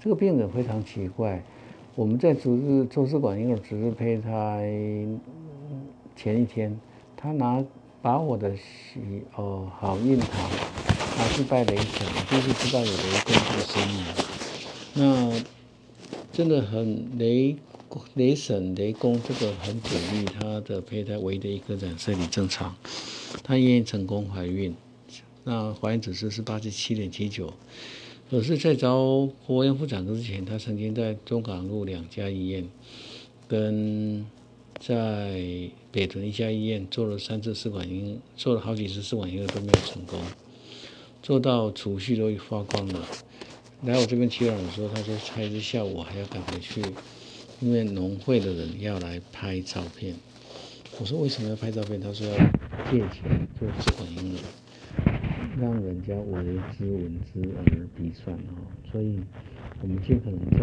这个病人非常奇怪，我们在主治周氏管婴儿主治胚胎前一天，他拿把我的喜哦好运堂拿去拜雷神，就是知道有雷公这个声音。那真的很雷雷神雷公这个很鼓励他的胚胎唯一的一个染色体正常，他愿意成功怀孕，那怀孕指数是八十七点七九。可是，在招活验妇产科之前，他曾经在中港路两家医院，跟在北屯一家医院做了三次试管婴，做了好几次试管婴儿都没有成功，做到储蓄都花光了。来我这边取卵的时候，他说猜一下午还要赶回去，因为农会的人要来拍照片。我说为什么要拍照片？他说要借钱做试管婴儿。让人家为之闻之而鼻酸哦，所以我们尽可能在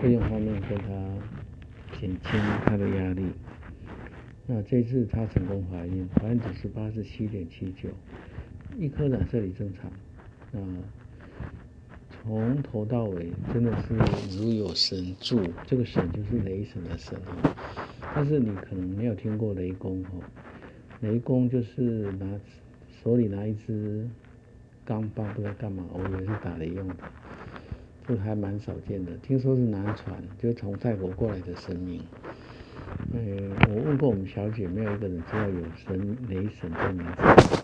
费用方面跟他减轻他的压力。那这次她成功怀孕，怀孕指数八十七点七九，一颗染色体正常。那从头到尾真的是如有神助，这个神就是雷神的神哦。但是你可能没有听过雷公哦，雷公就是拿。手里拿一支钢棒，不知道干嘛，我以为是打雷用的，这还蛮少见的。听说是南传，就是从泰国过来的神明。嗯，我问过我们小姐，没有一个人知道有神雷神这名字。